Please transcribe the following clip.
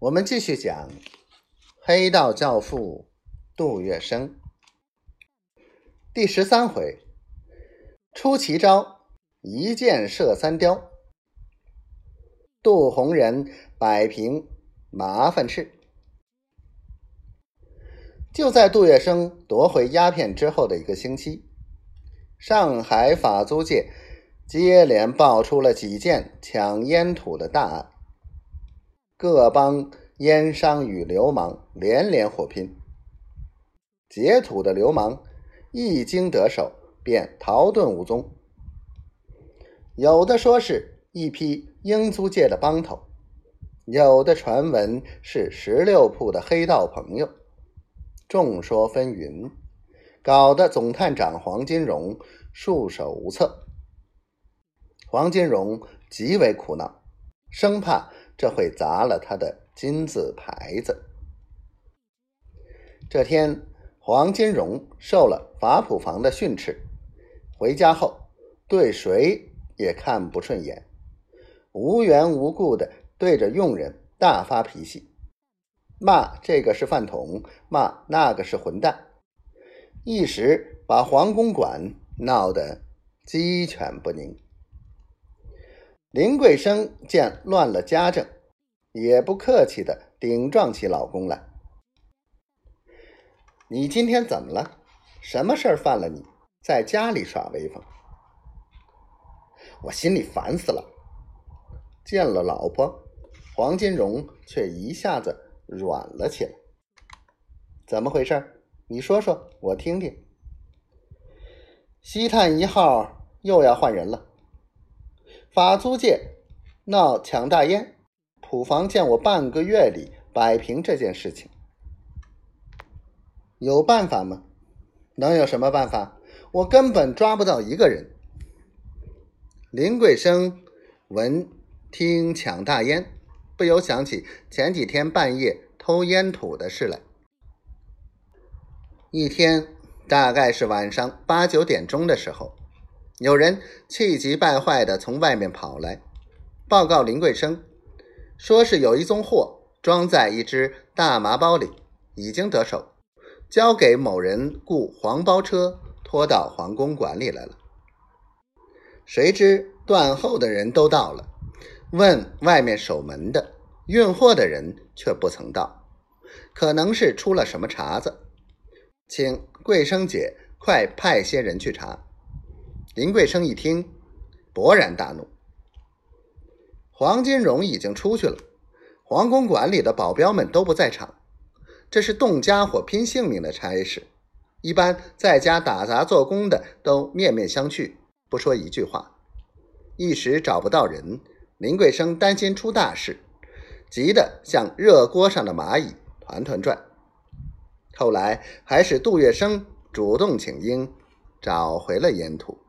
我们继续讲黑道教父杜月笙第十三回：出奇招，一箭射三雕。杜洪仁摆平麻烦事。就在杜月笙夺回鸦片之后的一个星期，上海法租界接连爆出了几件抢烟土的大案。各帮烟商与流氓连连火拼，劫土的流氓一经得手便逃遁无踪。有的说是一批英租界的帮头，有的传闻是十六铺的黑道朋友，众说纷纭，搞得总探长黄金荣束手无策。黄金荣极为苦恼，生怕。这会砸了他的金字牌子。这天，黄金荣受了法普房的训斥，回家后对谁也看不顺眼，无缘无故的对着佣人大发脾气，骂这个是饭桶，骂那个是混蛋，一时把黄公馆闹得鸡犬不宁。林桂生见乱了家政，也不客气的顶撞起老公来。你今天怎么了？什么事儿犯了你，在家里耍威风？我心里烦死了。见了老婆，黄金荣却一下子软了起来。怎么回事？你说说，我听听。西探一号又要换人了。法租界闹抢大烟，普房见我半个月里摆平这件事情，有办法吗？能有什么办法？我根本抓不到一个人。林桂生闻听抢大烟，不由想起前几天半夜偷烟土的事来。一天，大概是晚上八九点钟的时候。有人气急败坏的从外面跑来，报告林桂生，说是有一宗货装在一只大麻包里，已经得手，交给某人雇黄包车拖到皇宫馆里来了。谁知断后的人都到了，问外面守门的，运货的人却不曾到，可能是出了什么茬子，请桂生姐快派些人去查。林桂生一听，勃然大怒。黄金荣已经出去了，皇宫馆里的保镖们都不在场，这是动家伙拼性命的差事。一般在家打杂做工的都面面相觑，不说一句话。一时找不到人，林桂生担心出大事，急得像热锅上的蚂蚁，团团转。后来还是杜月笙主动请缨，找回了烟土。